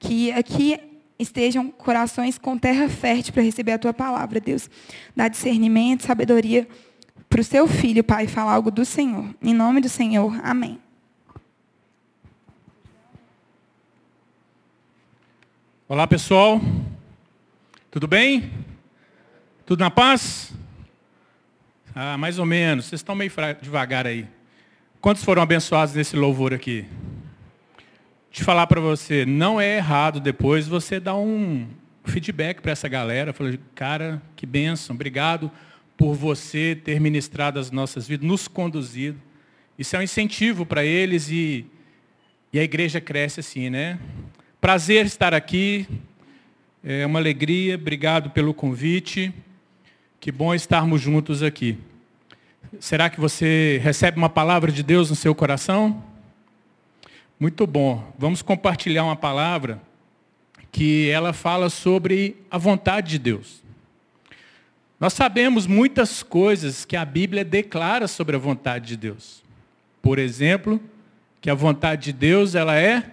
Que aqui estejam corações com terra fértil para receber a tua palavra, Deus. Dá discernimento, sabedoria para o seu filho, Pai, falar algo do Senhor. Em nome do Senhor, amém. Olá, pessoal. Tudo bem? Tudo na paz? Ah, mais ou menos. Vocês estão meio devagar aí. Quantos foram abençoados nesse louvor aqui? De falar para você, não é errado depois você dar um feedback para essa galera. Falar, cara, que bênção, obrigado por você ter ministrado as nossas vidas, nos conduzido. Isso é um incentivo para eles e, e a igreja cresce assim, né? Prazer estar aqui, é uma alegria, obrigado pelo convite. Que bom estarmos juntos aqui. Será que você recebe uma palavra de Deus no seu coração? Muito bom. Vamos compartilhar uma palavra que ela fala sobre a vontade de Deus. Nós sabemos muitas coisas que a Bíblia declara sobre a vontade de Deus. Por exemplo, que a vontade de Deus ela é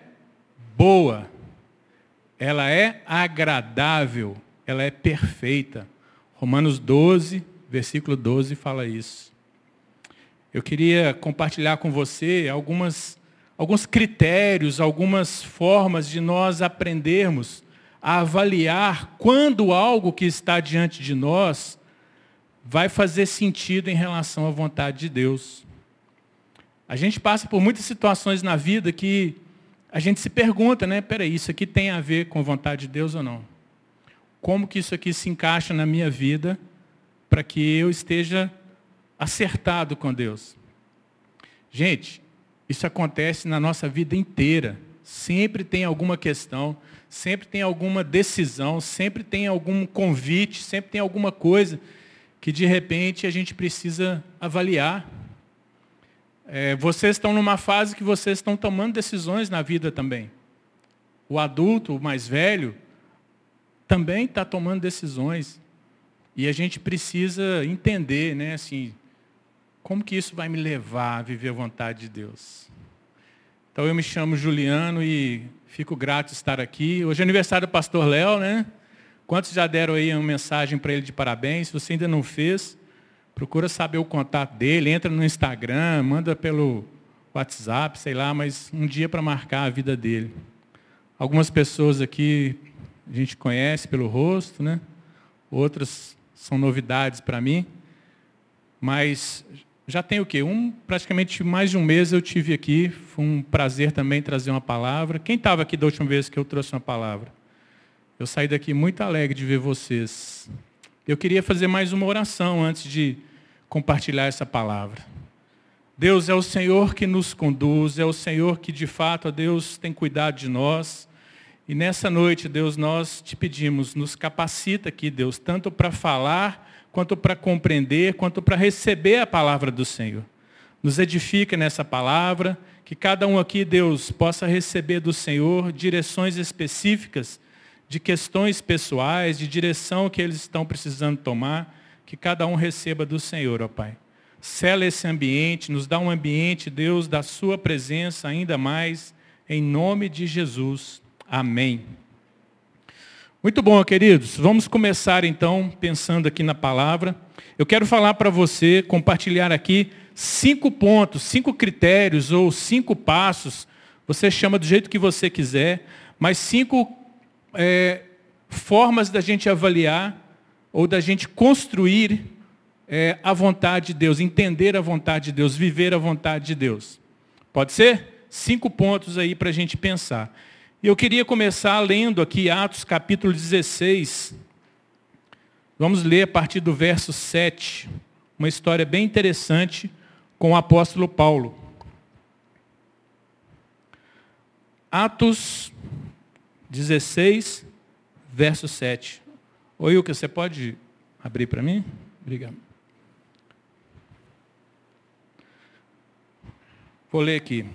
boa, ela é agradável, ela é perfeita. Romanos 12, versículo 12 fala isso. Eu queria compartilhar com você algumas, alguns critérios, algumas formas de nós aprendermos a avaliar quando algo que está diante de nós vai fazer sentido em relação à vontade de Deus. A gente passa por muitas situações na vida que a gente se pergunta, né? Peraí, isso aqui tem a ver com vontade de Deus ou não? como que isso aqui se encaixa na minha vida para que eu esteja acertado com Deus. Gente, isso acontece na nossa vida inteira. Sempre tem alguma questão, sempre tem alguma decisão, sempre tem algum convite, sempre tem alguma coisa que de repente a gente precisa avaliar. É, vocês estão numa fase que vocês estão tomando decisões na vida também. O adulto, o mais velho, também está tomando decisões. E a gente precisa entender, né, assim, como que isso vai me levar a viver a vontade de Deus. Então eu me chamo Juliano e fico grato de estar aqui. Hoje é aniversário do pastor Léo, né? Quantos já deram aí uma mensagem para ele de parabéns? Se você ainda não fez, procura saber o contato dele, entra no Instagram, manda pelo WhatsApp, sei lá, mas um dia para marcar a vida dele. Algumas pessoas aqui a gente conhece pelo rosto, né? Outras são novidades para mim. Mas já tem o quê? Um, praticamente mais de um mês eu tive aqui. Foi um prazer também trazer uma palavra. Quem estava aqui da última vez que eu trouxe uma palavra? Eu saí daqui muito alegre de ver vocês. Eu queria fazer mais uma oração antes de compartilhar essa palavra. Deus é o Senhor que nos conduz, é o Senhor que de fato, Deus, tem cuidado de nós. E nessa noite, Deus, nós te pedimos, nos capacita aqui, Deus, tanto para falar, quanto para compreender, quanto para receber a palavra do Senhor. Nos edifica nessa palavra, que cada um aqui, Deus, possa receber do Senhor direções específicas de questões pessoais, de direção que eles estão precisando tomar, que cada um receba do Senhor, ó Pai. Sela esse ambiente, nos dá um ambiente, Deus, da sua presença ainda mais, em nome de Jesus. Amém. Muito bom, queridos. Vamos começar então pensando aqui na palavra. Eu quero falar para você, compartilhar aqui cinco pontos, cinco critérios ou cinco passos. Você chama do jeito que você quiser, mas cinco é, formas da gente avaliar ou da gente construir é, a vontade de Deus, entender a vontade de Deus, viver a vontade de Deus. Pode ser? Cinco pontos aí para a gente pensar. Eu queria começar lendo aqui Atos capítulo 16. Vamos ler a partir do verso 7, uma história bem interessante com o apóstolo Paulo. Atos 16, verso 7. Oi, Ilka, você pode abrir para mim? Obrigado. Vou ler aqui.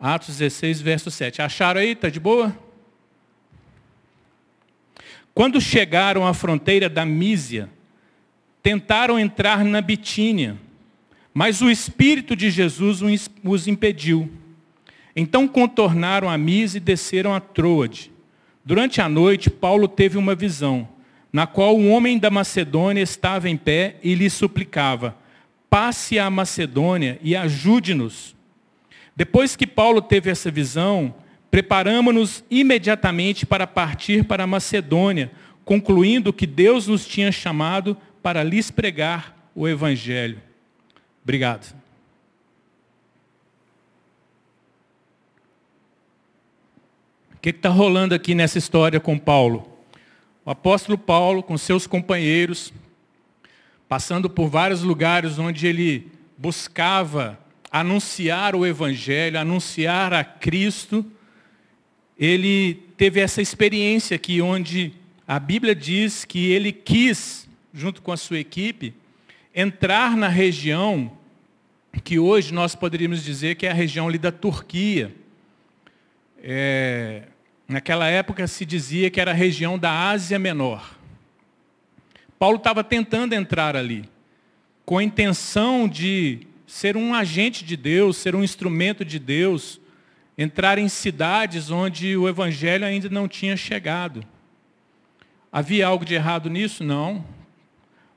Atos 16, verso 7. Acharam aí? Está de boa? Quando chegaram à fronteira da Mísia, tentaram entrar na Bitínia, mas o Espírito de Jesus os impediu. Então contornaram a Mise e desceram a Troade. Durante a noite, Paulo teve uma visão, na qual um homem da Macedônia estava em pé e lhe suplicava: passe à Macedônia e ajude-nos. Depois que Paulo teve essa visão, preparamos-nos imediatamente para partir para a Macedônia, concluindo que Deus nos tinha chamado para lhes pregar o Evangelho. Obrigado. O que está rolando aqui nessa história com Paulo? O apóstolo Paulo, com seus companheiros, passando por vários lugares onde ele buscava anunciar o Evangelho, anunciar a Cristo, ele teve essa experiência aqui, onde a Bíblia diz que ele quis, junto com a sua equipe, entrar na região que hoje nós poderíamos dizer que é a região ali da Turquia. É, naquela época se dizia que era a região da Ásia Menor. Paulo estava tentando entrar ali, com a intenção de ser um agente de Deus, ser um instrumento de Deus, entrar em cidades onde o evangelho ainda não tinha chegado. Havia algo de errado nisso? Não.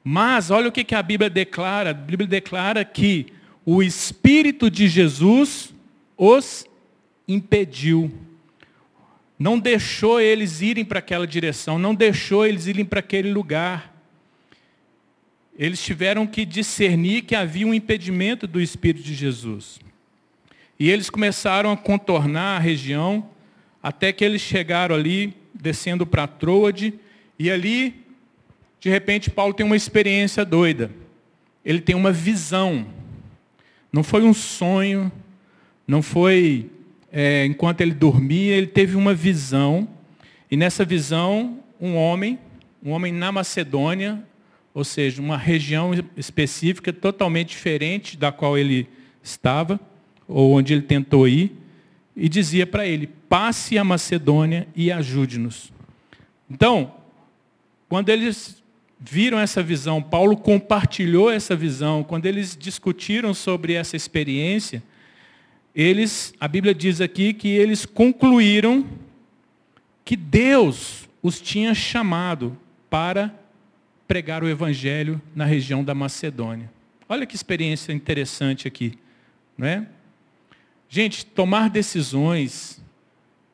Mas olha o que a Bíblia declara. A Bíblia declara que o Espírito de Jesus os impediu. Não deixou eles irem para aquela direção, não deixou eles irem para aquele lugar. Eles tiveram que discernir que havia um impedimento do Espírito de Jesus. E eles começaram a contornar a região, até que eles chegaram ali, descendo para Troade, e ali, de repente, Paulo tem uma experiência doida. Ele tem uma visão. Não foi um sonho, não foi é, enquanto ele dormia, ele teve uma visão. E nessa visão, um homem, um homem na Macedônia, ou seja, uma região específica totalmente diferente da qual ele estava, ou onde ele tentou ir, e dizia para ele: passe a Macedônia e ajude-nos. Então, quando eles viram essa visão, Paulo compartilhou essa visão, quando eles discutiram sobre essa experiência, eles, a Bíblia diz aqui que eles concluíram que Deus os tinha chamado para pregar o evangelho na região da Macedônia. Olha que experiência interessante aqui, não é? Gente, tomar decisões,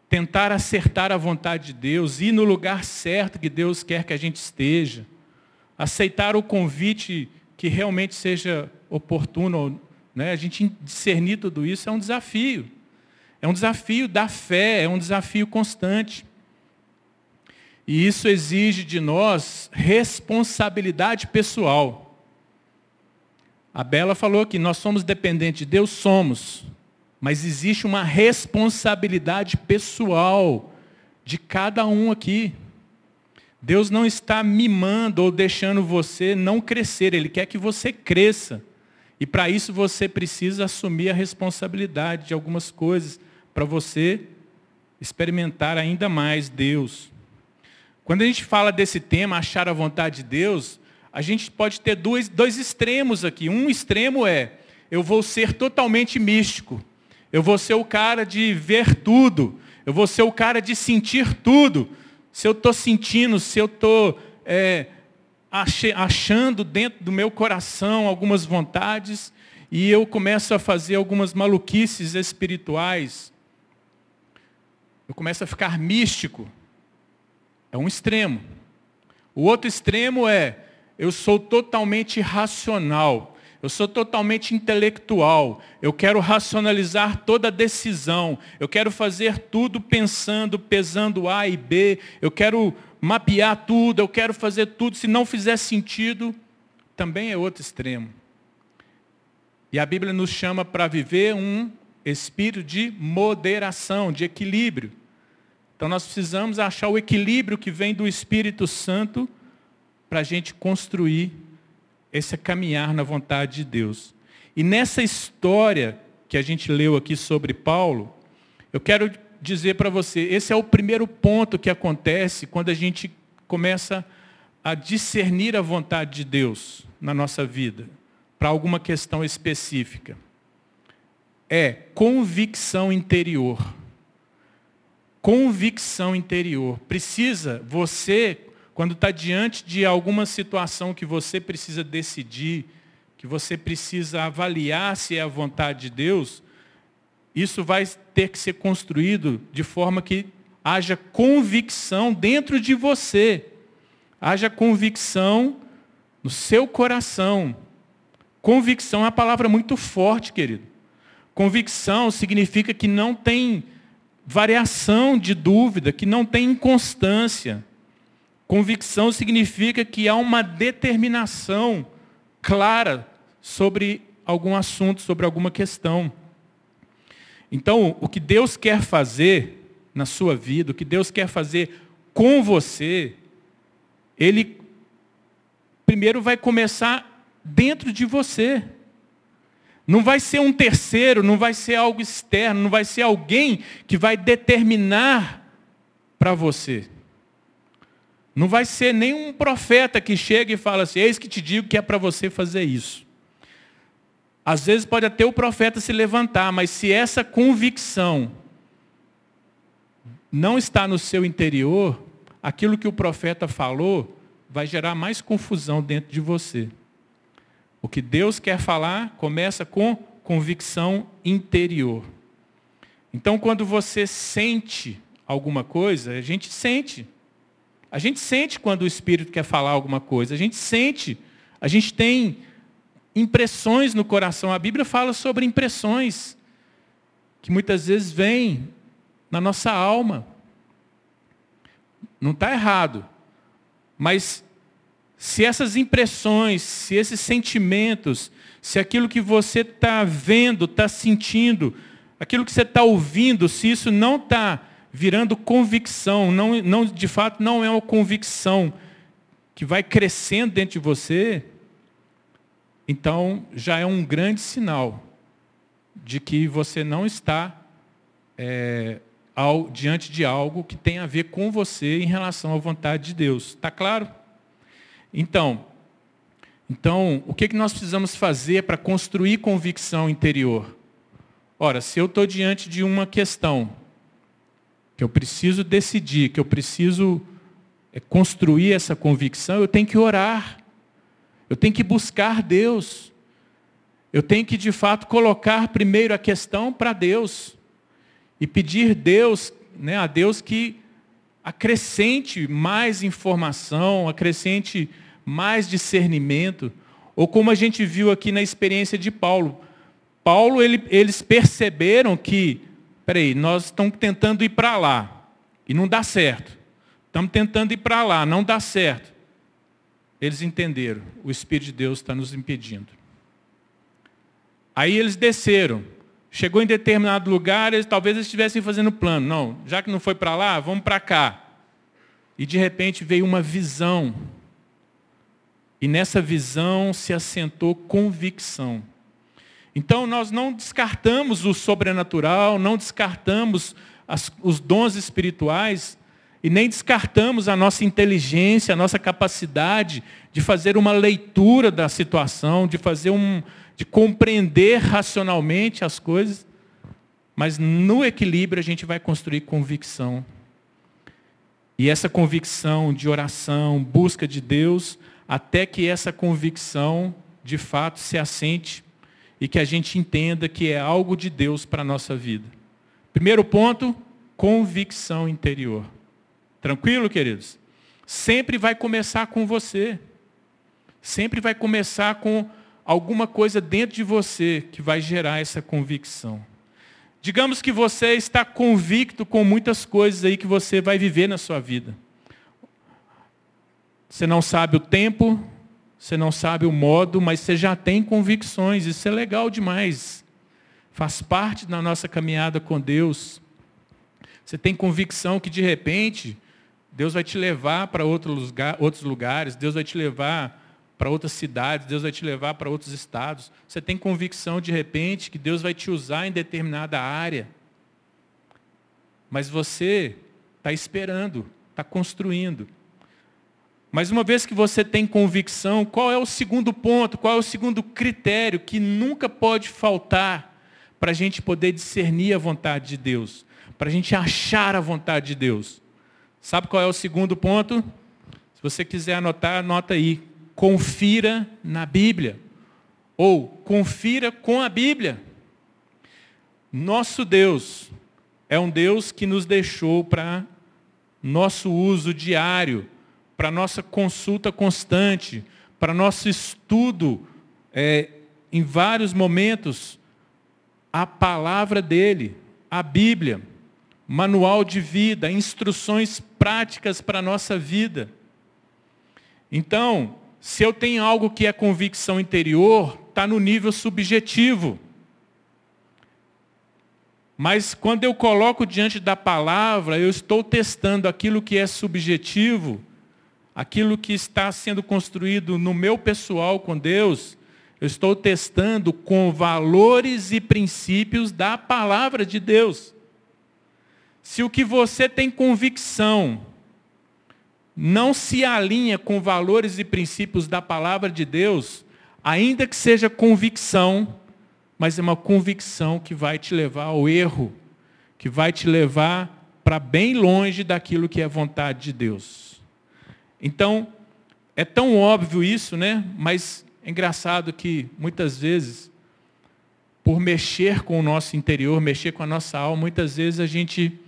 tentar acertar a vontade de Deus, ir no lugar certo que Deus quer que a gente esteja, aceitar o convite que realmente seja oportuno, né? a gente discernir tudo isso é um desafio. É um desafio da fé, é um desafio constante. E isso exige de nós responsabilidade pessoal. A Bela falou que nós somos dependentes de Deus, somos. Mas existe uma responsabilidade pessoal de cada um aqui. Deus não está mimando ou deixando você não crescer, Ele quer que você cresça. E para isso você precisa assumir a responsabilidade de algumas coisas, para você experimentar ainda mais Deus. Quando a gente fala desse tema, achar a vontade de Deus, a gente pode ter dois, dois extremos aqui. Um extremo é, eu vou ser totalmente místico. Eu vou ser o cara de ver tudo. Eu vou ser o cara de sentir tudo se eu estou sentindo, se eu estou é, achando dentro do meu coração algumas vontades e eu começo a fazer algumas maluquices espirituais, eu começo a ficar místico. É um extremo. O outro extremo é, eu sou totalmente racional. Eu sou totalmente intelectual. Eu quero racionalizar toda decisão. Eu quero fazer tudo pensando, pesando A e B. Eu quero mapear tudo. Eu quero fazer tudo. Se não fizer sentido, também é outro extremo. E a Bíblia nos chama para viver um espírito de moderação, de equilíbrio. Então nós precisamos achar o equilíbrio que vem do Espírito Santo para a gente construir esse caminhar na vontade de Deus. E nessa história que a gente leu aqui sobre Paulo, eu quero dizer para você, esse é o primeiro ponto que acontece quando a gente começa a discernir a vontade de Deus na nossa vida, para alguma questão específica. é convicção interior. Convicção interior. Precisa, você, quando está diante de alguma situação que você precisa decidir, que você precisa avaliar se é a vontade de Deus, isso vai ter que ser construído de forma que haja convicção dentro de você. Haja convicção no seu coração. Convicção é uma palavra muito forte, querido. Convicção significa que não tem variação de dúvida, que não tem inconstância. Convicção significa que há uma determinação clara sobre algum assunto, sobre alguma questão. Então, o que Deus quer fazer na sua vida, o que Deus quer fazer com você, Ele primeiro vai começar dentro de você. Não vai ser um terceiro, não vai ser algo externo, não vai ser alguém que vai determinar para você. Não vai ser nenhum profeta que chega e fala assim: Eis que te digo que é para você fazer isso. Às vezes pode até o profeta se levantar, mas se essa convicção não está no seu interior, aquilo que o profeta falou vai gerar mais confusão dentro de você. O que Deus quer falar começa com convicção interior. Então, quando você sente alguma coisa, a gente sente. A gente sente quando o Espírito quer falar alguma coisa, a gente sente, a gente tem impressões no coração. A Bíblia fala sobre impressões que muitas vezes vêm na nossa alma. Não está errado, mas se essas impressões, se esses sentimentos, se aquilo que você está vendo, está sentindo, aquilo que você está ouvindo, se isso não está virando convicção, não, não, de fato não é uma convicção que vai crescendo dentro de você, então já é um grande sinal de que você não está é, ao, diante de algo que tem a ver com você em relação à vontade de Deus. Está claro? Então, então, o que, que nós precisamos fazer para construir convicção interior? Ora, se eu estou diante de uma questão que eu preciso decidir, que eu preciso é, construir essa convicção, eu tenho que orar. Eu tenho que buscar Deus. Eu tenho que, de fato, colocar primeiro a questão para Deus. E pedir Deus, né, a Deus que acrescente mais informação, acrescente mais discernimento. Ou como a gente viu aqui na experiência de Paulo. Paulo, ele, eles perceberam que Peraí, nós estamos tentando ir para lá e não dá certo. Estamos tentando ir para lá, não dá certo. Eles entenderam, o Espírito de Deus está nos impedindo. Aí eles desceram. Chegou em determinado lugar, eles, talvez eles estivessem fazendo plano. Não, já que não foi para lá, vamos para cá. E de repente veio uma visão. E nessa visão se assentou convicção. Então, nós não descartamos o sobrenatural, não descartamos as, os dons espirituais, e nem descartamos a nossa inteligência, a nossa capacidade de fazer uma leitura da situação, de fazer um, de compreender racionalmente as coisas, mas no equilíbrio a gente vai construir convicção. E essa convicção de oração, busca de Deus, até que essa convicção de fato se assente e que a gente entenda que é algo de Deus para a nossa vida. Primeiro ponto, convicção interior. Tranquilo, queridos? Sempre vai começar com você. Sempre vai começar com alguma coisa dentro de você que vai gerar essa convicção. Digamos que você está convicto com muitas coisas aí que você vai viver na sua vida. Você não sabe o tempo, você não sabe o modo, mas você já tem convicções. Isso é legal demais. Faz parte da nossa caminhada com Deus. Você tem convicção que de repente Deus vai te levar para outros lugares, Deus vai te levar para outras cidades, Deus vai te levar para outros estados. Você tem convicção de repente que Deus vai te usar em determinada área. Mas você está esperando, está construindo. Mas uma vez que você tem convicção, qual é o segundo ponto, qual é o segundo critério que nunca pode faltar para a gente poder discernir a vontade de Deus, para a gente achar a vontade de Deus. Sabe qual é o segundo ponto? Se você quiser anotar, anota aí. Confira na Bíblia. Ou confira com a Bíblia. Nosso Deus é um Deus que nos deixou para nosso uso diário, para nossa consulta constante, para nosso estudo é, em vários momentos, a palavra dele, a Bíblia, manual de vida, instruções práticas para a nossa vida. Então, se eu tenho algo que é convicção interior, está no nível subjetivo. Mas quando eu coloco diante da palavra, eu estou testando aquilo que é subjetivo, aquilo que está sendo construído no meu pessoal com Deus, eu estou testando com valores e princípios da palavra de Deus. Se o que você tem convicção não se alinha com valores e princípios da palavra de Deus, ainda que seja convicção, mas é uma convicção que vai te levar ao erro, que vai te levar para bem longe daquilo que é vontade de Deus. Então, é tão óbvio isso, né? Mas é engraçado que muitas vezes, por mexer com o nosso interior, mexer com a nossa alma, muitas vezes a gente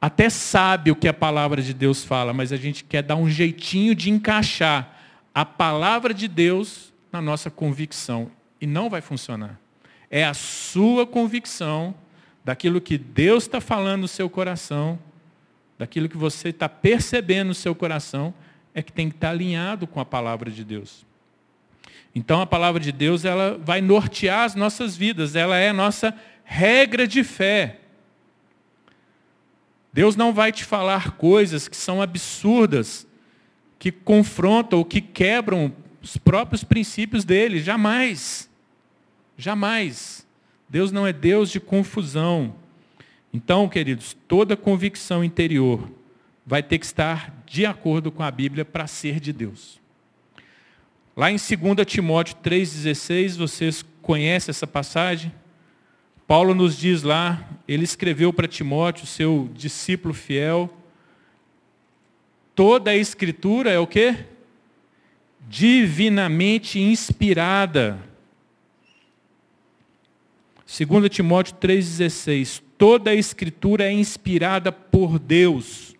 até sabe o que a palavra de Deus fala, mas a gente quer dar um jeitinho de encaixar a palavra de Deus na nossa convicção. E não vai funcionar. É a sua convicção daquilo que Deus está falando no seu coração, daquilo que você está percebendo no seu coração, é que tem que estar alinhado com a palavra de Deus. Então a palavra de Deus ela vai nortear as nossas vidas, ela é a nossa regra de fé. Deus não vai te falar coisas que são absurdas, que confrontam ou que quebram os próprios princípios dele, jamais. Jamais. Deus não é Deus de confusão. Então, queridos, toda convicção interior vai ter que estar de acordo com a Bíblia para ser de Deus. Lá em 2 Timóteo 3,16, vocês conhecem essa passagem? Paulo nos diz lá, ele escreveu para Timóteo, seu discípulo fiel, toda a escritura é o quê? Divinamente inspirada. 2 Timóteo 3,16, toda a escritura é inspirada por Deus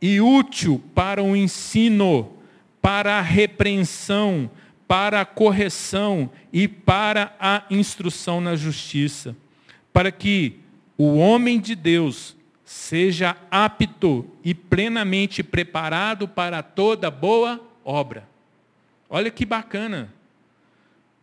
e útil para o ensino, para a repreensão, para a correção e para a instrução na justiça, para que o homem de Deus seja apto e plenamente preparado para toda boa obra. Olha que bacana.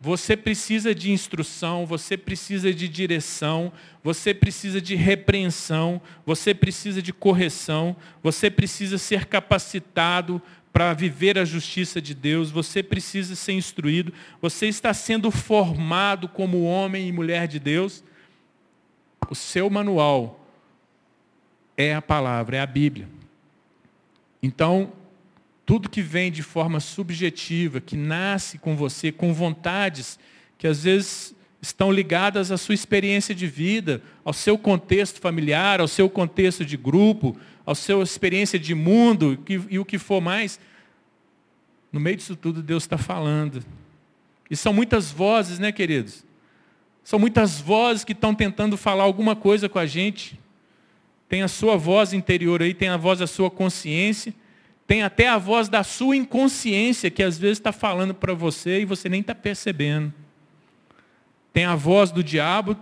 Você precisa de instrução, você precisa de direção, você precisa de repreensão, você precisa de correção, você precisa ser capacitado para viver a justiça de Deus, você precisa ser instruído, você está sendo formado como homem e mulher de Deus. O seu manual é a palavra, é a Bíblia. Então, tudo que vem de forma subjetiva, que nasce com você, com vontades que às vezes estão ligadas à sua experiência de vida, ao seu contexto familiar, ao seu contexto de grupo, à sua experiência de mundo e o que for mais. No meio disso tudo, Deus está falando. E são muitas vozes, né, queridos? São muitas vozes que estão tentando falar alguma coisa com a gente. Tem a sua voz interior aí, tem a voz da sua consciência, tem até a voz da sua inconsciência, que às vezes está falando para você e você nem está percebendo. Tem a voz do diabo,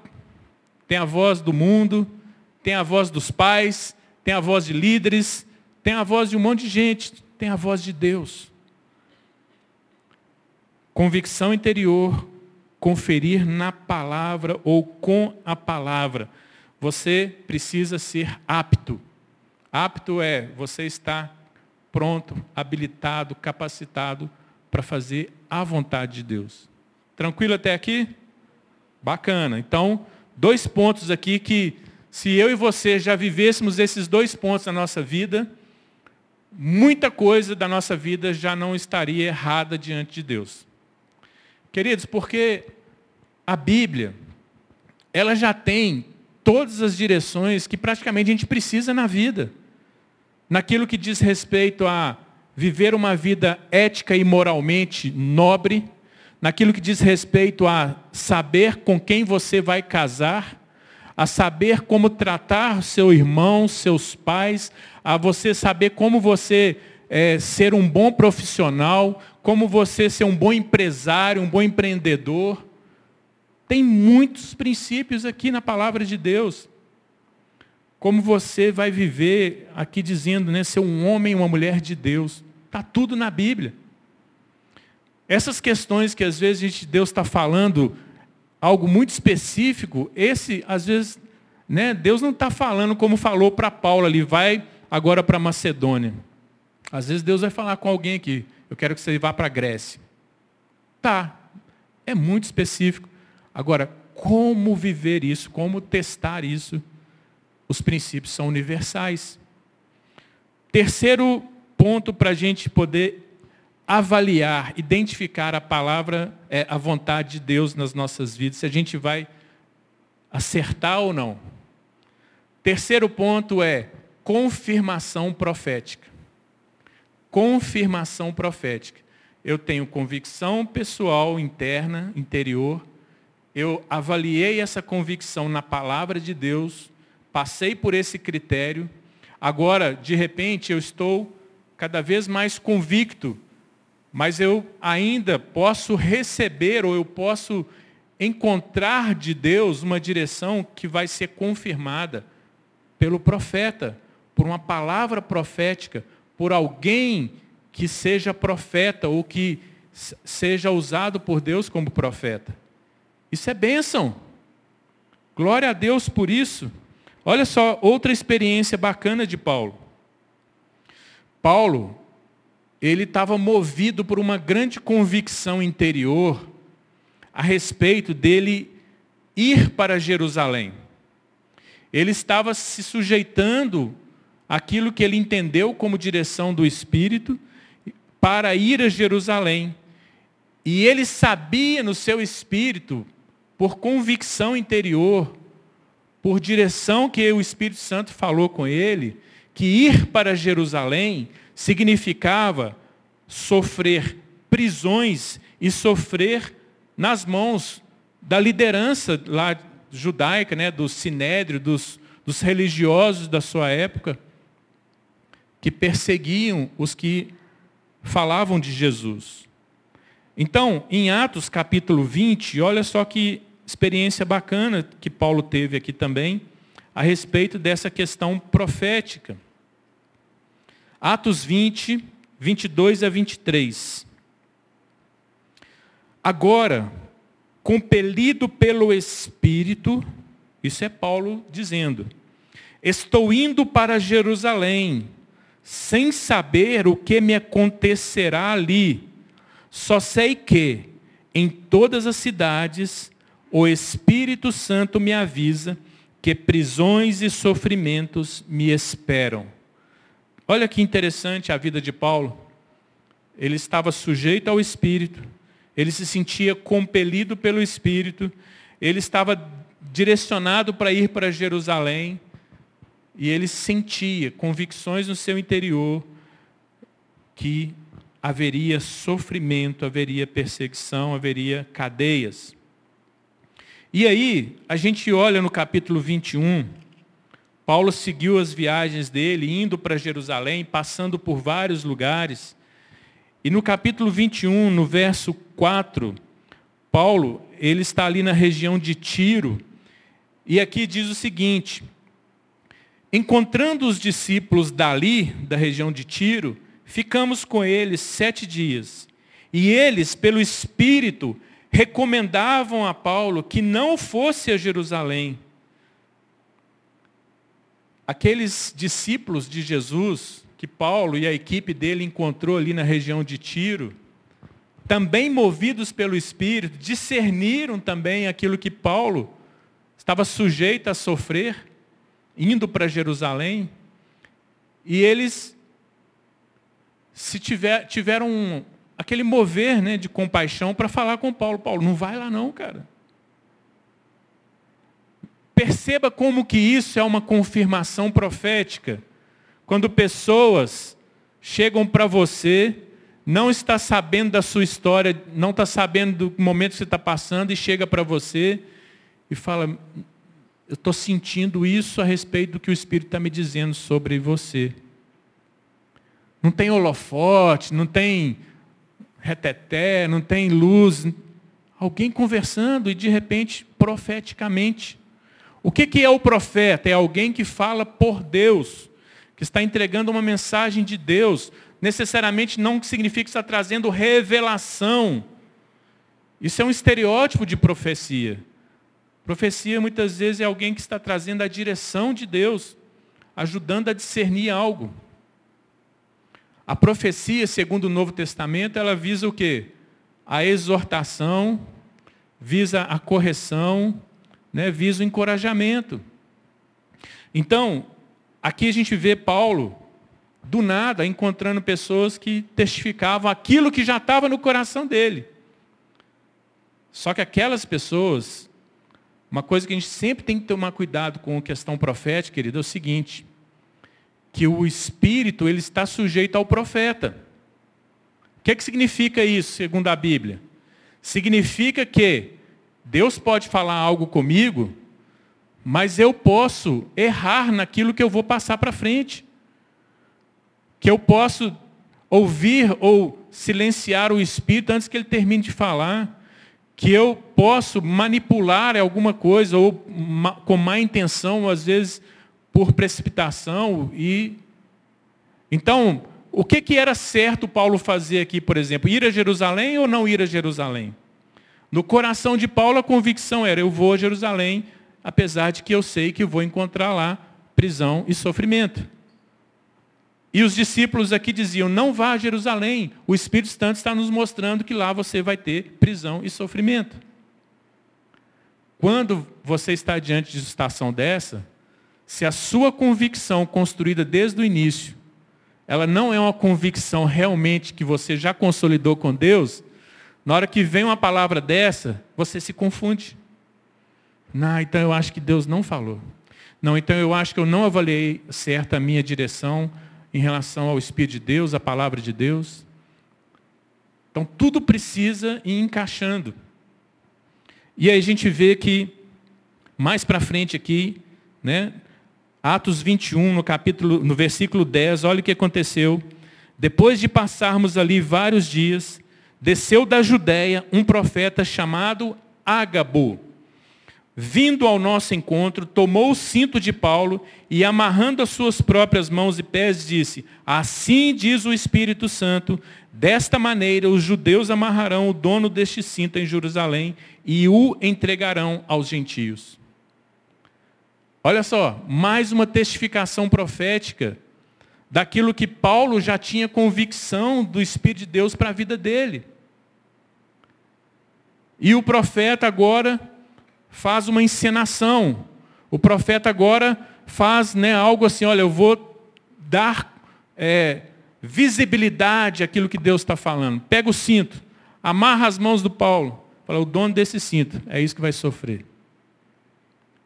tem a voz do mundo, tem a voz dos pais, tem a voz de líderes, tem a voz de um monte de gente, tem a voz de Deus. Convicção interior, conferir na palavra ou com a palavra. Você precisa ser apto. Apto é você estar pronto, habilitado, capacitado para fazer a vontade de Deus. Tranquilo até aqui? Bacana. Então, dois pontos aqui que, se eu e você já vivêssemos esses dois pontos na nossa vida, muita coisa da nossa vida já não estaria errada diante de Deus. Queridos, porque a Bíblia, ela já tem todas as direções que praticamente a gente precisa na vida. Naquilo que diz respeito a viver uma vida ética e moralmente nobre, naquilo que diz respeito a saber com quem você vai casar, a saber como tratar seu irmão, seus pais, a você saber como você é, ser um bom profissional, como você ser um bom empresário, um bom empreendedor. Tem muitos princípios aqui na palavra de Deus. Como você vai viver, aqui dizendo, né, ser um homem uma mulher de Deus. Está tudo na Bíblia. Essas questões que às vezes gente, Deus está falando algo muito específico, esse, às vezes, né, Deus não está falando como falou para Paulo ali, vai agora para Macedônia. Às vezes Deus vai falar com alguém aqui, eu quero que você vá para a Grécia. Tá, é muito específico. Agora, como viver isso, como testar isso? Os princípios são universais. Terceiro ponto para a gente poder avaliar, identificar a palavra, é, a vontade de Deus nas nossas vidas, se a gente vai acertar ou não. Terceiro ponto é confirmação profética. Confirmação profética. Eu tenho convicção pessoal interna, interior. Eu avaliei essa convicção na palavra de Deus, passei por esse critério. Agora, de repente, eu estou cada vez mais convicto mas eu ainda posso receber ou eu posso encontrar de Deus uma direção que vai ser confirmada pelo profeta, por uma palavra profética, por alguém que seja profeta ou que seja usado por Deus como profeta. Isso é bênção. Glória a Deus por isso. Olha só outra experiência bacana de Paulo. Paulo, ele estava movido por uma grande convicção interior a respeito dele ir para Jerusalém. Ele estava se sujeitando àquilo que ele entendeu como direção do Espírito para ir a Jerusalém. E ele sabia no seu espírito, por convicção interior, por direção que o Espírito Santo falou com ele, que ir para Jerusalém significava sofrer prisões e sofrer nas mãos da liderança lá judaica, né, do sinédrio, dos, dos religiosos da sua época, que perseguiam os que falavam de Jesus. Então, em Atos capítulo 20, olha só que experiência bacana que Paulo teve aqui também, a respeito dessa questão profética. Atos 20, 22 a 23. Agora, compelido pelo Espírito, isso é Paulo dizendo, estou indo para Jerusalém, sem saber o que me acontecerá ali. Só sei que, em todas as cidades, o Espírito Santo me avisa que prisões e sofrimentos me esperam. Olha que interessante a vida de Paulo. Ele estava sujeito ao Espírito, ele se sentia compelido pelo Espírito, ele estava direcionado para ir para Jerusalém, e ele sentia convicções no seu interior que haveria sofrimento, haveria perseguição, haveria cadeias. E aí, a gente olha no capítulo 21, Paulo seguiu as viagens dele, indo para Jerusalém, passando por vários lugares. E no capítulo 21, no verso 4, Paulo, ele está ali na região de Tiro, e aqui diz o seguinte: Encontrando os discípulos dali, da região de Tiro, ficamos com eles sete dias. E eles, pelo Espírito, recomendavam a Paulo que não fosse a Jerusalém, aqueles discípulos de Jesus que Paulo e a equipe dele encontrou ali na região de Tiro, também movidos pelo Espírito, discerniram também aquilo que Paulo estava sujeito a sofrer, indo para Jerusalém, e eles se tiver, tiveram um, aquele mover né, de compaixão para falar com Paulo. Paulo, não vai lá não, cara. perceba como que isso é uma confirmação profética. Quando pessoas chegam para você, não está sabendo da sua história, não está sabendo do momento que você está passando e chega para você e fala, eu estou sentindo isso a respeito do que o Espírito está me dizendo sobre você. Não tem holofote, não tem reteté, não tem luz. Alguém conversando e de repente, profeticamente. O que, que é o profeta? É alguém que fala por Deus, que está entregando uma mensagem de Deus. Necessariamente não significa que está trazendo revelação. Isso é um estereótipo de profecia. Profecia muitas vezes é alguém que está trazendo a direção de Deus, ajudando a discernir algo. A profecia, segundo o Novo Testamento, ela visa o quê? A exortação, visa a correção, né? visa o encorajamento. Então, aqui a gente vê Paulo, do nada, encontrando pessoas que testificavam aquilo que já estava no coração dele. Só que aquelas pessoas, uma coisa que a gente sempre tem que tomar cuidado com a questão profética, querido, é o seguinte: que o espírito ele está sujeito ao profeta. O que, é que significa isso, segundo a Bíblia? Significa que Deus pode falar algo comigo, mas eu posso errar naquilo que eu vou passar para frente. Que eu posso ouvir ou silenciar o espírito antes que ele termine de falar. Que eu posso manipular alguma coisa ou com má intenção, às vezes por precipitação e então o que, que era certo Paulo fazer aqui, por exemplo, ir a Jerusalém ou não ir a Jerusalém? No coração de Paulo a convicção era eu vou a Jerusalém, apesar de que eu sei que vou encontrar lá prisão e sofrimento. E os discípulos aqui diziam: não vá a Jerusalém, o Espírito Santo está nos mostrando que lá você vai ter prisão e sofrimento. Quando você está diante de situação dessa, se a sua convicção construída desde o início, ela não é uma convicção realmente que você já consolidou com Deus, na hora que vem uma palavra dessa, você se confunde. Não, então eu acho que Deus não falou. Não, então eu acho que eu não avaliei certo a minha direção em relação ao Espírito de Deus, a palavra de Deus. Então tudo precisa ir encaixando. E aí a gente vê que mais para frente aqui, né, Atos 21, no capítulo, no versículo 10, olha o que aconteceu. Depois de passarmos ali vários dias, desceu da Judéia um profeta chamado Ágabo. Vindo ao nosso encontro, tomou o cinto de Paulo e, amarrando as suas próprias mãos e pés, disse: Assim diz o Espírito Santo, desta maneira os judeus amarrarão o dono deste cinto em Jerusalém e o entregarão aos gentios. Olha só, mais uma testificação profética daquilo que Paulo já tinha convicção do Espírito de Deus para a vida dele. E o profeta agora faz uma encenação. O profeta agora faz né, algo assim, olha, eu vou dar é, visibilidade àquilo que Deus está falando. Pega o cinto, amarra as mãos do Paulo. Fala, o dono desse cinto, é isso que vai sofrer.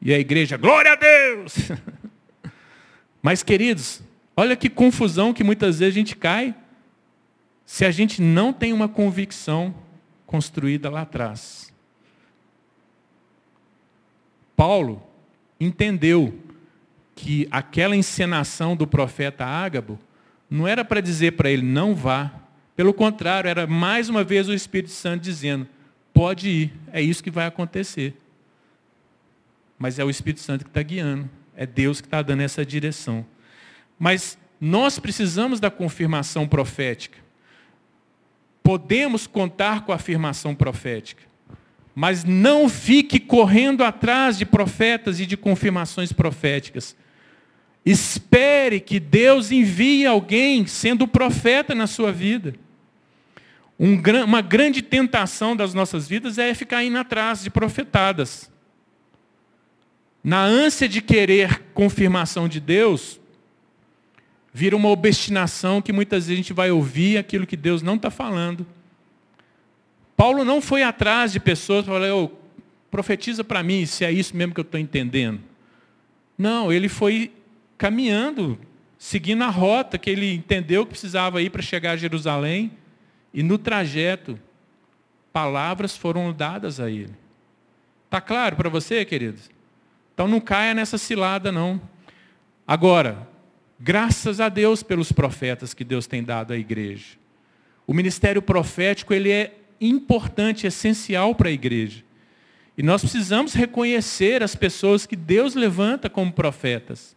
E a igreja, glória a Deus! Mas, queridos, olha que confusão que muitas vezes a gente cai se a gente não tem uma convicção construída lá atrás. Paulo entendeu que aquela encenação do profeta Ágabo não era para dizer para ele não vá. Pelo contrário, era mais uma vez o Espírito Santo dizendo: pode ir, é isso que vai acontecer mas é o Espírito Santo que está guiando. É Deus que está dando essa direção. Mas nós precisamos da confirmação profética. Podemos contar com a afirmação profética. Mas não fique correndo atrás de profetas e de confirmações proféticas. Espere que Deus envie alguém sendo profeta na sua vida. Um, uma grande tentação das nossas vidas é ficar indo atrás de profetadas na ânsia de querer confirmação de Deus, vira uma obstinação que muitas vezes a gente vai ouvir aquilo que Deus não está falando. Paulo não foi atrás de pessoas para falar, oh, profetiza para mim se é isso mesmo que eu estou entendendo. Não, ele foi caminhando, seguindo a rota que ele entendeu que precisava ir para chegar a Jerusalém. E no trajeto, palavras foram dadas a ele. Está claro para você, queridos? Então não caia nessa cilada, não. Agora, graças a Deus pelos profetas que Deus tem dado à igreja. O ministério profético ele é importante, essencial para a igreja. E nós precisamos reconhecer as pessoas que Deus levanta como profetas.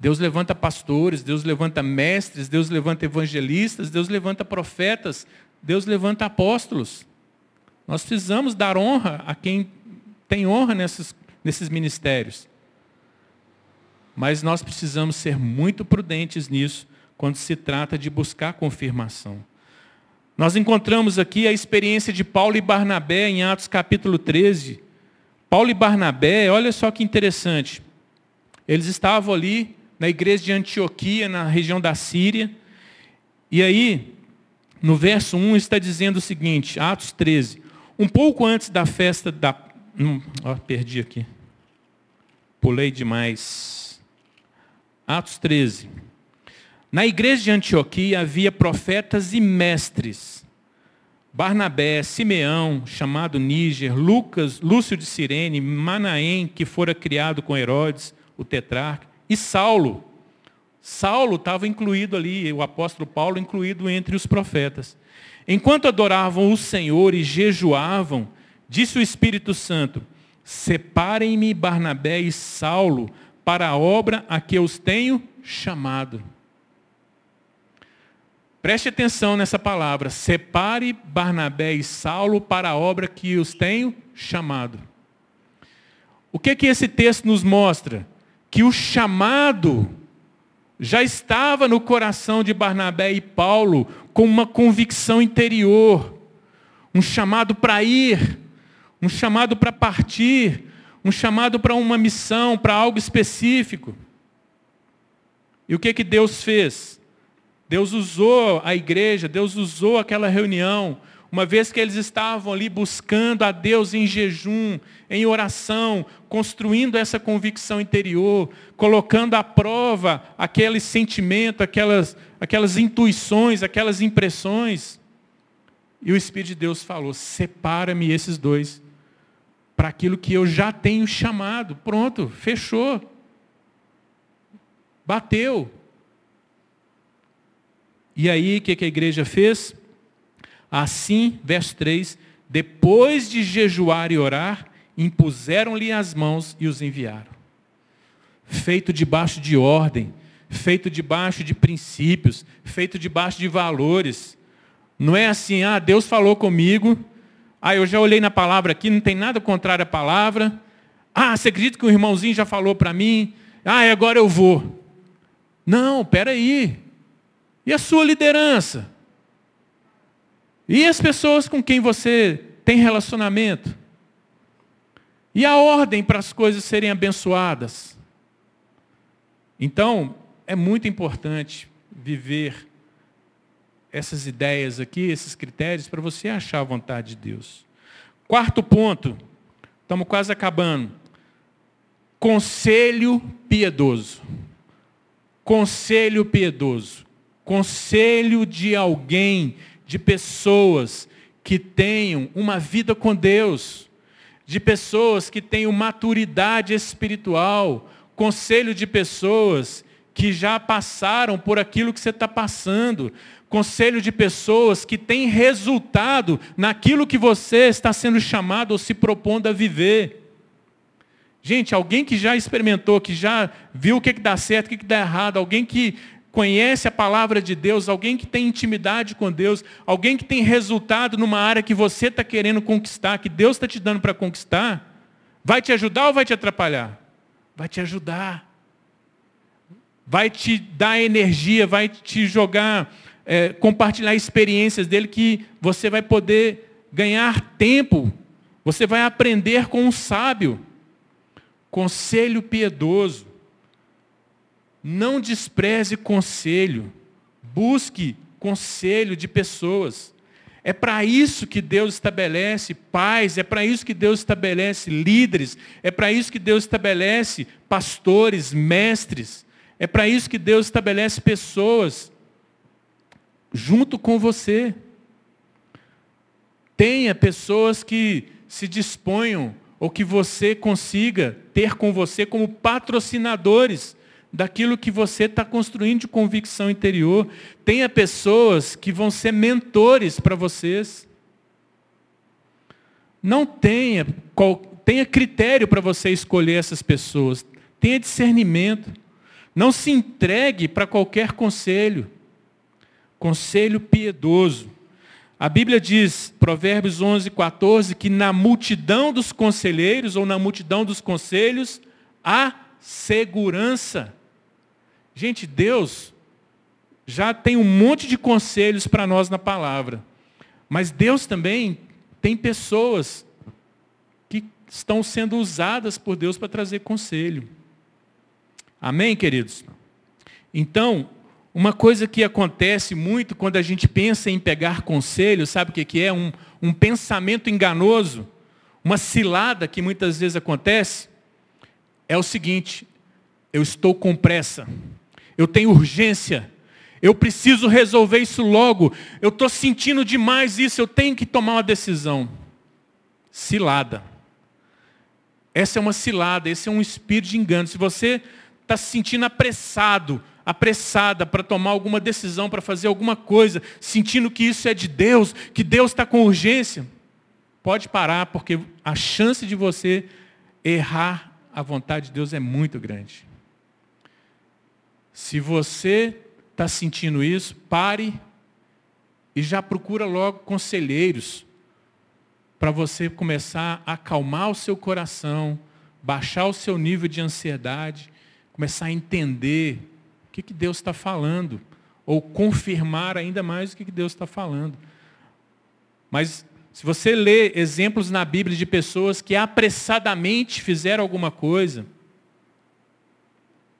Deus levanta pastores, Deus levanta mestres, Deus levanta evangelistas, Deus levanta profetas, Deus levanta apóstolos. Nós precisamos dar honra a quem tem honra nesses, nesses ministérios. Mas nós precisamos ser muito prudentes nisso quando se trata de buscar confirmação. Nós encontramos aqui a experiência de Paulo e Barnabé em Atos capítulo 13. Paulo e Barnabé, olha só que interessante. Eles estavam ali na igreja de Antioquia, na região da Síria. E aí, no verso 1 está dizendo o seguinte, Atos 13. Um pouco antes da festa da. Hum, ó, perdi aqui. Pulei demais. Atos 13. Na igreja de Antioquia havia profetas e mestres. Barnabé, Simeão, chamado Níger, Lucas, Lúcio de Cirene, Manaém, que fora criado com Herodes, o tetrarca, e Saulo. Saulo estava incluído ali, o apóstolo Paulo incluído entre os profetas. Enquanto adoravam o Senhor e jejuavam, disse o Espírito Santo: Separem-me Barnabé e Saulo para a obra a que os tenho chamado. Preste atenção nessa palavra. Separe Barnabé e Saulo para a obra que os tenho chamado. O que que esse texto nos mostra? Que o chamado já estava no coração de Barnabé e Paulo com uma convicção interior, um chamado para ir, um chamado para partir, um chamado para uma missão, para algo específico. E o que que Deus fez? Deus usou a igreja, Deus usou aquela reunião, uma vez que eles estavam ali buscando a Deus em jejum, em oração, construindo essa convicção interior, colocando à prova aquele sentimento, aquelas, aquelas intuições, aquelas impressões. E o Espírito de Deus falou: separa-me esses dois para aquilo que eu já tenho chamado. Pronto, fechou. Bateu. E aí, o que, a igreja fez? Assim, verso 3, depois de jejuar e orar, impuseram-lhe as mãos e os enviaram. Feito debaixo de ordem, feito debaixo de princípios, feito debaixo de valores. Não é assim, ah, Deus falou comigo, ah, eu já olhei na palavra aqui, não tem nada contrário à palavra. Ah, você acredita que o irmãozinho já falou para mim? Ah, agora eu vou. Não, peraí. E a sua liderança? E as pessoas com quem você tem relacionamento? E a ordem para as coisas serem abençoadas? Então, é muito importante viver essas ideias aqui, esses critérios, para você achar a vontade de Deus. Quarto ponto, estamos quase acabando. Conselho piedoso. Conselho piedoso conselho de alguém, de pessoas que tenham uma vida com Deus, de pessoas que tenham maturidade espiritual, conselho de pessoas que já passaram por aquilo que você está passando, conselho de pessoas que têm resultado naquilo que você está sendo chamado ou se propondo a viver. Gente, alguém que já experimentou, que já viu o que, que dá certo, o que, que dá errado, alguém que conhece a palavra de Deus, alguém que tem intimidade com Deus, alguém que tem resultado numa área que você está querendo conquistar, que Deus está te dando para conquistar, vai te ajudar ou vai te atrapalhar? Vai te ajudar. Vai te dar energia, vai te jogar, é, compartilhar experiências dele que você vai poder ganhar tempo. Você vai aprender com um sábio. Conselho piedoso. Não despreze conselho. Busque conselho de pessoas. É para isso que Deus estabelece pais, é para isso que Deus estabelece líderes, é para isso que Deus estabelece pastores, mestres, é para isso que Deus estabelece pessoas junto com você. Tenha pessoas que se disponham ou que você consiga ter com você como patrocinadores daquilo que você está construindo de convicção interior. Tenha pessoas que vão ser mentores para vocês. Não tenha, tenha critério para você escolher essas pessoas. Tenha discernimento. Não se entregue para qualquer conselho. Conselho piedoso. A Bíblia diz, Provérbios 11, 14, que na multidão dos conselheiros ou na multidão dos conselhos há segurança. Gente, Deus já tem um monte de conselhos para nós na palavra. Mas Deus também tem pessoas que estão sendo usadas por Deus para trazer conselho. Amém, queridos? Então, uma coisa que acontece muito quando a gente pensa em pegar conselho, sabe o que é? Um, um pensamento enganoso, uma cilada que muitas vezes acontece, é o seguinte: eu estou com pressa eu tenho urgência, eu preciso resolver isso logo, eu estou sentindo demais isso, eu tenho que tomar uma decisão. Cilada. Essa é uma cilada, esse é um espírito de engano. Se você está se sentindo apressado, apressada para tomar alguma decisão, para fazer alguma coisa, sentindo que isso é de Deus, que Deus está com urgência, pode parar, porque a chance de você errar a vontade de Deus é muito grande. Se você está sentindo isso, pare e já procura logo conselheiros para você começar a acalmar o seu coração, baixar o seu nível de ansiedade, começar a entender o que, que Deus está falando, ou confirmar ainda mais o que, que Deus está falando. Mas se você lê exemplos na Bíblia de pessoas que apressadamente fizeram alguma coisa,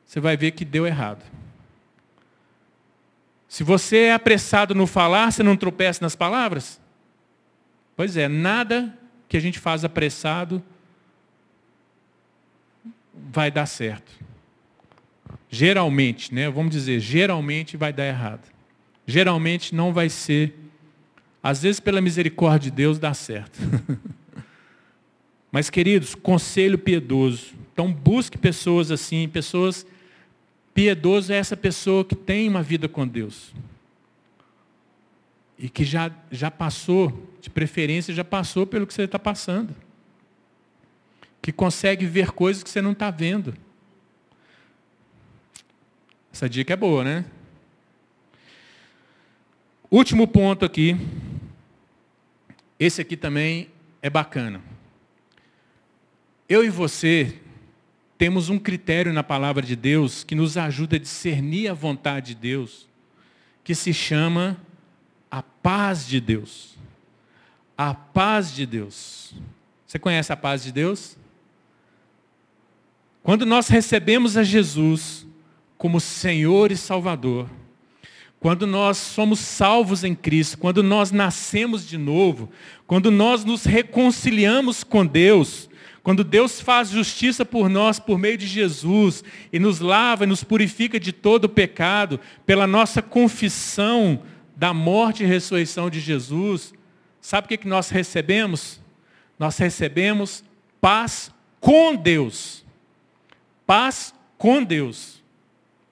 você vai ver que deu errado. Se você é apressado no falar, você não tropeça nas palavras? Pois é, nada que a gente faz apressado vai dar certo. Geralmente, né? Vamos dizer, geralmente vai dar errado. Geralmente não vai ser. Às vezes, pela misericórdia de Deus, dá certo. Mas, queridos, conselho piedoso. Então, busque pessoas assim, pessoas Piedoso é essa pessoa que tem uma vida com Deus. E que já, já passou, de preferência, já passou pelo que você está passando. Que consegue ver coisas que você não está vendo. Essa dica é boa, né? Último ponto aqui. Esse aqui também é bacana. Eu e você temos um critério na palavra de Deus que nos ajuda a discernir a vontade de Deus, que se chama a paz de Deus. A paz de Deus. Você conhece a paz de Deus? Quando nós recebemos a Jesus como Senhor e Salvador, quando nós somos salvos em Cristo, quando nós nascemos de novo, quando nós nos reconciliamos com Deus, quando Deus faz justiça por nós por meio de Jesus e nos lava e nos purifica de todo o pecado, pela nossa confissão da morte e ressurreição de Jesus, sabe o que, que nós recebemos? Nós recebemos paz com Deus. Paz com Deus.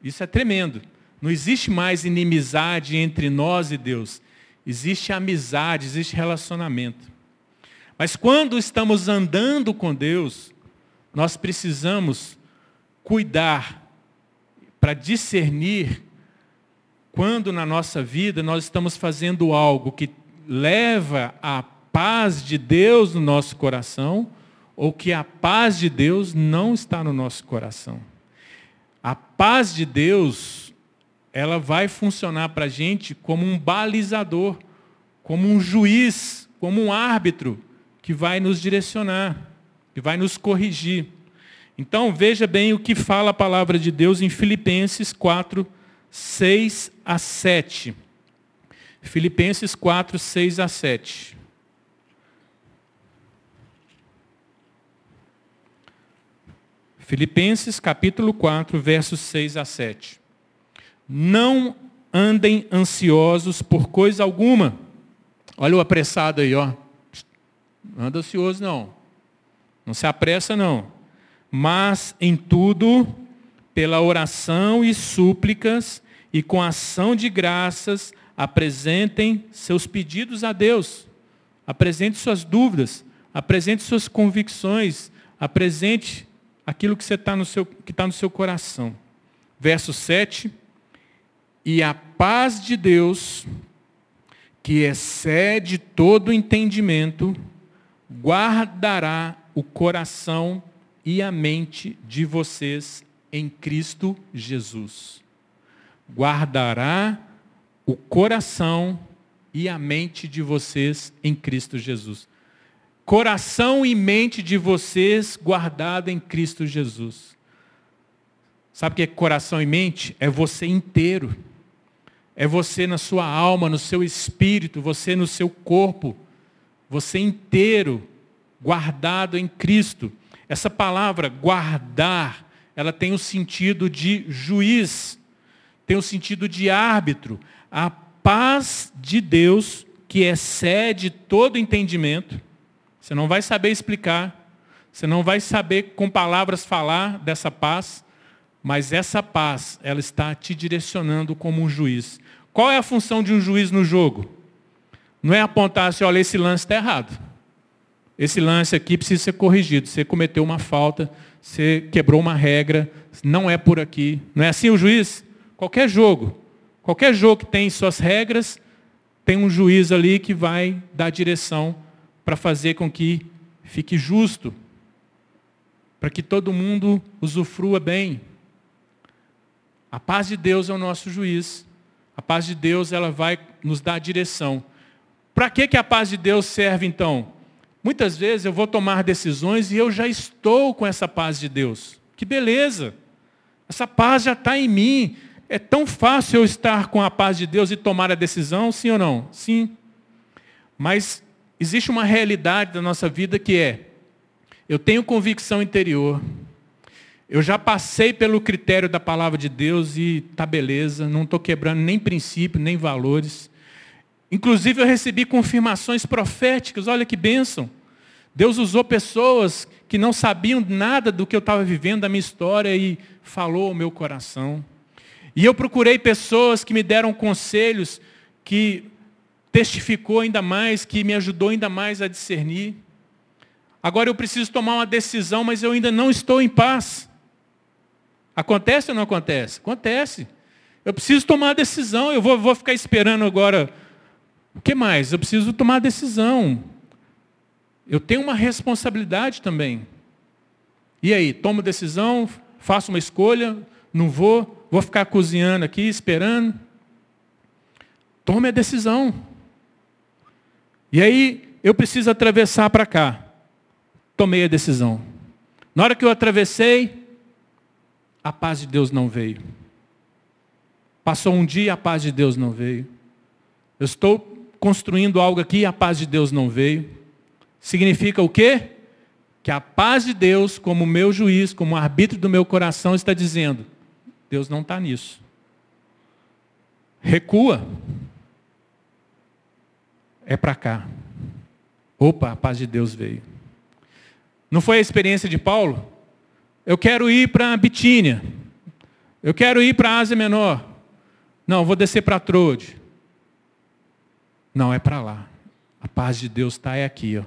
Isso é tremendo. Não existe mais inimizade entre nós e Deus. Existe amizade, existe relacionamento. Mas quando estamos andando com Deus, nós precisamos cuidar para discernir quando na nossa vida nós estamos fazendo algo que leva a paz de Deus no nosso coração ou que a paz de Deus não está no nosso coração. A paz de Deus, ela vai funcionar para a gente como um balizador, como um juiz, como um árbitro que vai nos direcionar, que vai nos corrigir. Então, veja bem o que fala a palavra de Deus em Filipenses 4, 6 a 7. Filipenses 4, 6 a 7. Filipenses capítulo 4, versos 6 a 7. Não andem ansiosos por coisa alguma. Olha o apressado aí, ó. Não anda ansioso não. Não se apressa não. Mas em tudo, pela oração e súplicas e com ação de graças, apresentem seus pedidos a Deus. Apresente suas dúvidas, apresente suas convicções, apresente aquilo que está no, seu, que tá no seu coração. Verso 7. E a paz de Deus, que excede todo entendimento, guardará o coração e a mente de vocês em Cristo Jesus. Guardará o coração e a mente de vocês em Cristo Jesus coração e mente de vocês guardado em Cristo Jesus. Sabe o que é coração e mente? É você inteiro. É você na sua alma, no seu espírito, você no seu corpo. Você inteiro guardado em Cristo. Essa palavra guardar, ela tem o sentido de juiz, tem o sentido de árbitro. A paz de Deus, que excede todo entendimento, você não vai saber explicar, você não vai saber com palavras falar dessa paz, mas essa paz, ela está te direcionando como um juiz. Qual é a função de um juiz no jogo? Não é apontar assim, olha, esse lance está errado. Esse lance aqui precisa ser corrigido. Você cometeu uma falta, você quebrou uma regra, não é por aqui. Não é assim o juiz? Qualquer jogo, qualquer jogo que tem suas regras, tem um juiz ali que vai dar direção para fazer com que fique justo, para que todo mundo usufrua bem. A paz de Deus é o nosso juiz. A paz de Deus ela vai nos dar direção. Para que, que a paz de Deus serve então? Muitas vezes eu vou tomar decisões e eu já estou com essa paz de Deus. Que beleza! Essa paz já está em mim. É tão fácil eu estar com a paz de Deus e tomar a decisão, sim ou não? Sim. Mas existe uma realidade da nossa vida que é, eu tenho convicção interior, eu já passei pelo critério da palavra de Deus e tá beleza, não estou quebrando nem princípio, nem valores. Inclusive eu recebi confirmações proféticas, olha que bênção. Deus usou pessoas que não sabiam nada do que eu estava vivendo, da minha história, e falou ao meu coração. E eu procurei pessoas que me deram conselhos que testificou ainda mais, que me ajudou ainda mais a discernir. Agora eu preciso tomar uma decisão, mas eu ainda não estou em paz. Acontece ou não acontece? Acontece. Eu preciso tomar a decisão, eu vou, vou ficar esperando agora. O que mais? Eu preciso tomar decisão. Eu tenho uma responsabilidade também. E aí, tomo decisão, faço uma escolha, não vou, vou ficar cozinhando aqui, esperando. Tome a decisão. E aí eu preciso atravessar para cá. Tomei a decisão. Na hora que eu atravessei, a paz de Deus não veio. Passou um dia, a paz de Deus não veio. Eu estou construindo algo aqui, a paz de Deus não veio. Significa o quê? Que a paz de Deus, como meu juiz, como arbítrio do meu coração, está dizendo: Deus não está nisso. Recua é para cá. Opa, a paz de Deus veio. Não foi a experiência de Paulo? Eu quero ir para Bitínia. Eu quero ir para a Ásia Menor. Não, vou descer para Trode. Não, é para lá. A paz de Deus está é aqui. Ó.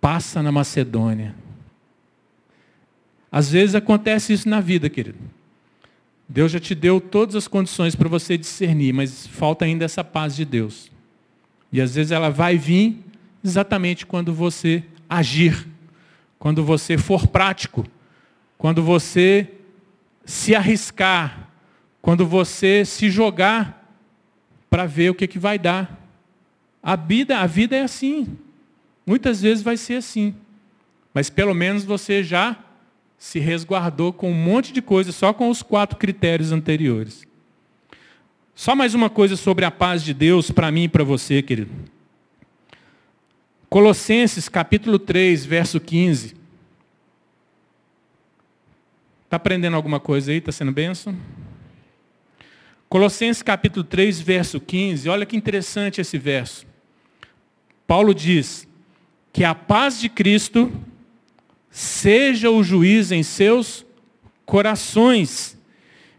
Passa na Macedônia. Às vezes acontece isso na vida, querido. Deus já te deu todas as condições para você discernir, mas falta ainda essa paz de Deus. E às vezes ela vai vir exatamente quando você agir, quando você for prático, quando você se arriscar, quando você se jogar para ver o que, que vai dar. A vida, a vida é assim. Muitas vezes vai ser assim. Mas pelo menos você já se resguardou com um monte de coisa, só com os quatro critérios anteriores. Só mais uma coisa sobre a paz de Deus para mim e para você, querido. Colossenses capítulo 3, verso 15. Está aprendendo alguma coisa aí? Está sendo benção? Colossenses capítulo 3, verso 15. Olha que interessante esse verso. Paulo diz que a paz de Cristo seja o juiz em seus corações,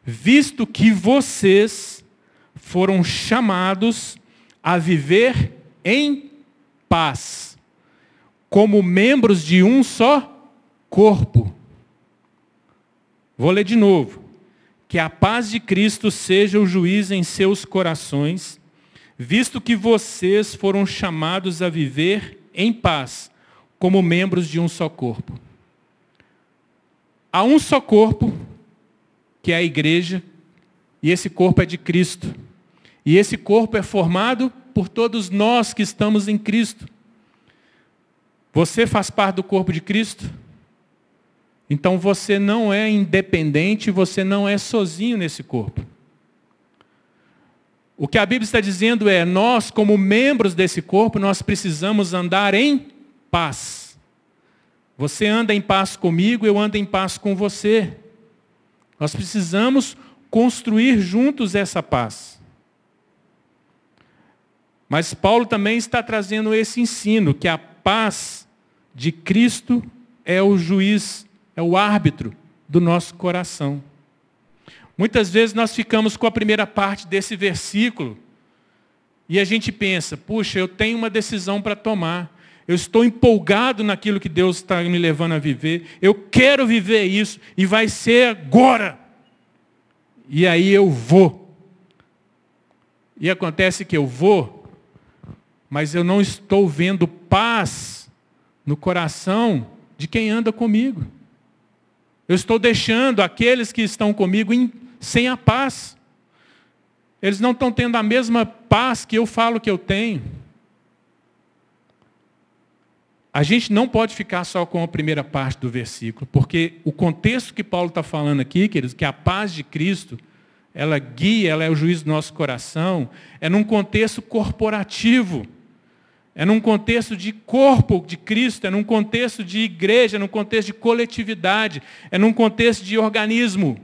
visto que vocês foram chamados a viver em paz, como membros de um só corpo. Vou ler de novo. Que a paz de Cristo seja o juiz em seus corações, visto que vocês foram chamados a viver em paz, como membros de um só corpo. Há um só corpo, que é a igreja, e esse corpo é de Cristo. E esse corpo é formado por todos nós que estamos em Cristo. Você faz parte do corpo de Cristo? Então você não é independente, você não é sozinho nesse corpo. O que a Bíblia está dizendo é, nós como membros desse corpo, nós precisamos andar em paz. Você anda em paz comigo, eu ando em paz com você. Nós precisamos construir juntos essa paz. Mas Paulo também está trazendo esse ensino, que a paz de Cristo é o juiz é o árbitro do nosso coração. Muitas vezes nós ficamos com a primeira parte desse versículo e a gente pensa, puxa, eu tenho uma decisão para tomar. Eu estou empolgado naquilo que Deus está me levando a viver. Eu quero viver isso e vai ser agora. E aí eu vou. E acontece que eu vou, mas eu não estou vendo paz no coração de quem anda comigo. Eu estou deixando aqueles que estão comigo sem a paz. Eles não estão tendo a mesma paz que eu falo que eu tenho. A gente não pode ficar só com a primeira parte do versículo, porque o contexto que Paulo está falando aqui, queridos, que a paz de Cristo, ela guia, ela é o juiz do nosso coração, é num contexto corporativo. É num contexto de corpo de Cristo, é num contexto de igreja, é num contexto de coletividade, é num contexto de organismo.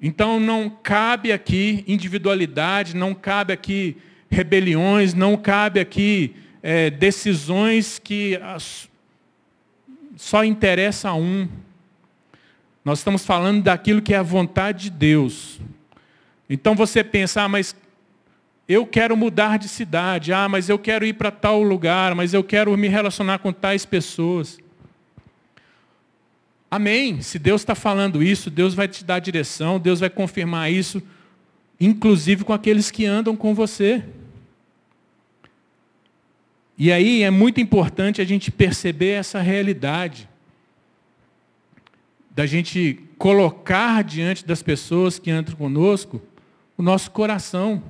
Então não cabe aqui individualidade, não cabe aqui rebeliões, não cabe aqui é, decisões que as, só interessa a um. Nós estamos falando daquilo que é a vontade de Deus. Então você pensa, ah, mas eu quero mudar de cidade, ah, mas eu quero ir para tal lugar, mas eu quero me relacionar com tais pessoas. Amém. Se Deus está falando isso, Deus vai te dar direção, Deus vai confirmar isso, inclusive com aqueles que andam com você. E aí é muito importante a gente perceber essa realidade, da gente colocar diante das pessoas que andam conosco o nosso coração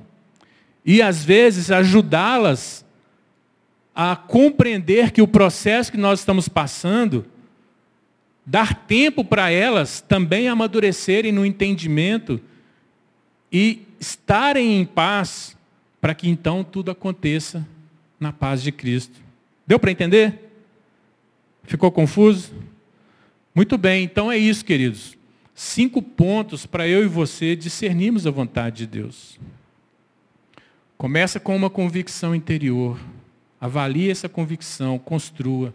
e às vezes ajudá-las a compreender que o processo que nós estamos passando, dar tempo para elas também amadurecerem no entendimento e estarem em paz, para que então tudo aconteça na paz de Cristo. Deu para entender? Ficou confuso? Muito bem, então é isso, queridos. Cinco pontos para eu e você discernirmos a vontade de Deus. Começa com uma convicção interior. Avalie essa convicção, construa.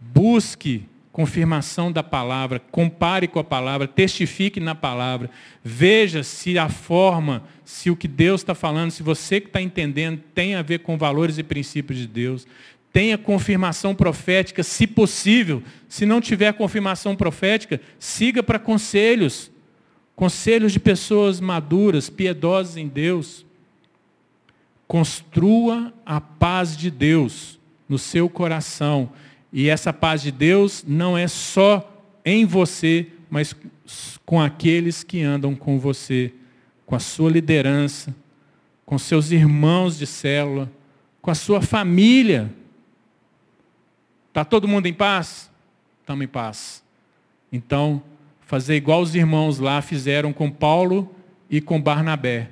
Busque confirmação da palavra, compare com a palavra, testifique na palavra. Veja se a forma, se o que Deus está falando, se você que está entendendo, tem a ver com valores e princípios de Deus. Tenha confirmação profética, se possível. Se não tiver confirmação profética, siga para conselhos. Conselhos de pessoas maduras, piedosas em Deus. Construa a paz de Deus no seu coração. E essa paz de Deus não é só em você, mas com aqueles que andam com você, com a sua liderança, com seus irmãos de célula, com a sua família. Está todo mundo em paz? Estamos em paz. Então, fazer igual os irmãos lá fizeram com Paulo e com Barnabé.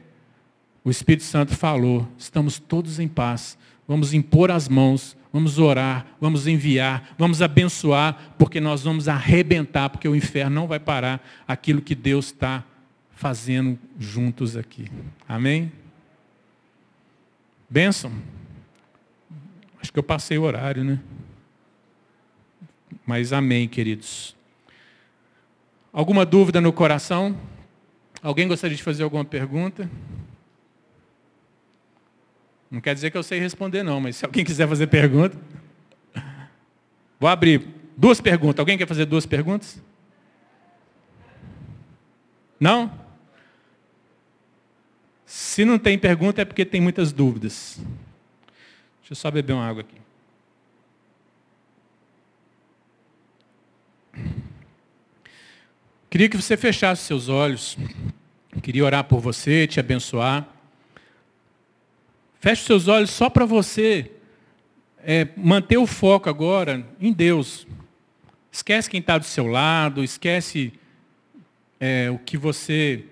O Espírito Santo falou: estamos todos em paz, vamos impor as mãos, vamos orar, vamos enviar, vamos abençoar, porque nós vamos arrebentar, porque o inferno não vai parar aquilo que Deus está fazendo juntos aqui. Amém? Benção. Acho que eu passei o horário, né? Mas amém, queridos. Alguma dúvida no coração? Alguém gostaria de fazer alguma pergunta? Não quer dizer que eu sei responder, não, mas se alguém quiser fazer pergunta. Vou abrir duas perguntas. Alguém quer fazer duas perguntas? Não? Se não tem pergunta é porque tem muitas dúvidas. Deixa eu só beber uma água aqui. Queria que você fechasse seus olhos. Queria orar por você, te abençoar. Feche seus olhos só para você é, manter o foco agora em Deus. Esquece quem está do seu lado, esquece é, o que você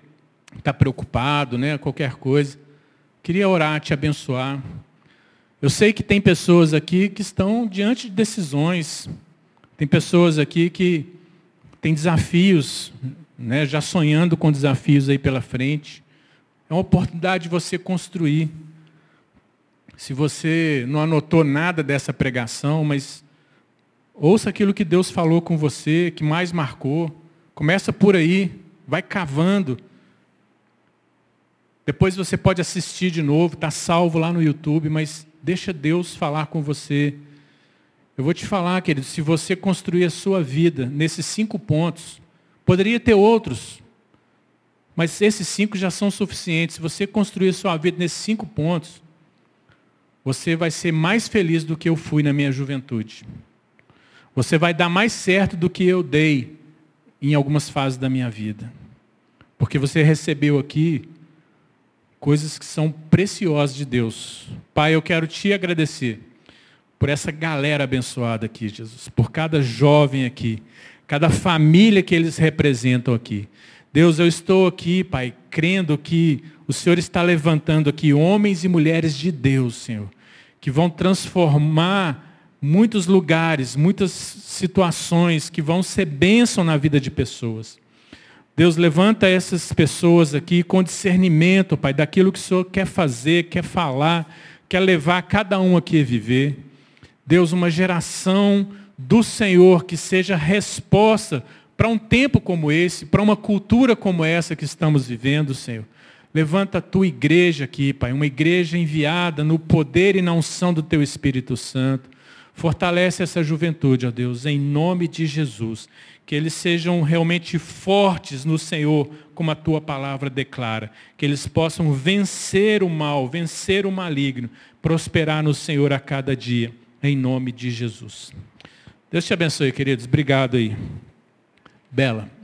está preocupado, né? Qualquer coisa. Queria orar, te abençoar. Eu sei que tem pessoas aqui que estão diante de decisões. Tem pessoas aqui que tem desafios, né, já sonhando com desafios aí pela frente. É uma oportunidade de você construir. Se você não anotou nada dessa pregação, mas ouça aquilo que Deus falou com você, que mais marcou. Começa por aí, vai cavando. Depois você pode assistir de novo, está salvo lá no YouTube, mas deixa Deus falar com você eu vou te falar, querido, se você construir a sua vida nesses cinco pontos, poderia ter outros, mas esses cinco já são suficientes. Se você construir a sua vida nesses cinco pontos, você vai ser mais feliz do que eu fui na minha juventude. Você vai dar mais certo do que eu dei em algumas fases da minha vida. Porque você recebeu aqui coisas que são preciosas de Deus. Pai, eu quero te agradecer por essa galera abençoada aqui, Jesus, por cada jovem aqui, cada família que eles representam aqui. Deus, eu estou aqui, Pai, crendo que o Senhor está levantando aqui homens e mulheres de Deus, Senhor, que vão transformar muitos lugares, muitas situações, que vão ser bênção na vida de pessoas. Deus, levanta essas pessoas aqui com discernimento, Pai, daquilo que o Senhor quer fazer, quer falar, quer levar cada um aqui a viver. Deus, uma geração do Senhor que seja resposta para um tempo como esse, para uma cultura como essa que estamos vivendo, Senhor. Levanta a tua igreja aqui, Pai, uma igreja enviada no poder e na unção do teu Espírito Santo. Fortalece essa juventude, ó Deus, em nome de Jesus. Que eles sejam realmente fortes no Senhor, como a tua palavra declara. Que eles possam vencer o mal, vencer o maligno, prosperar no Senhor a cada dia em nome de Jesus. Deus te abençoe, queridos. Obrigado aí. Bela.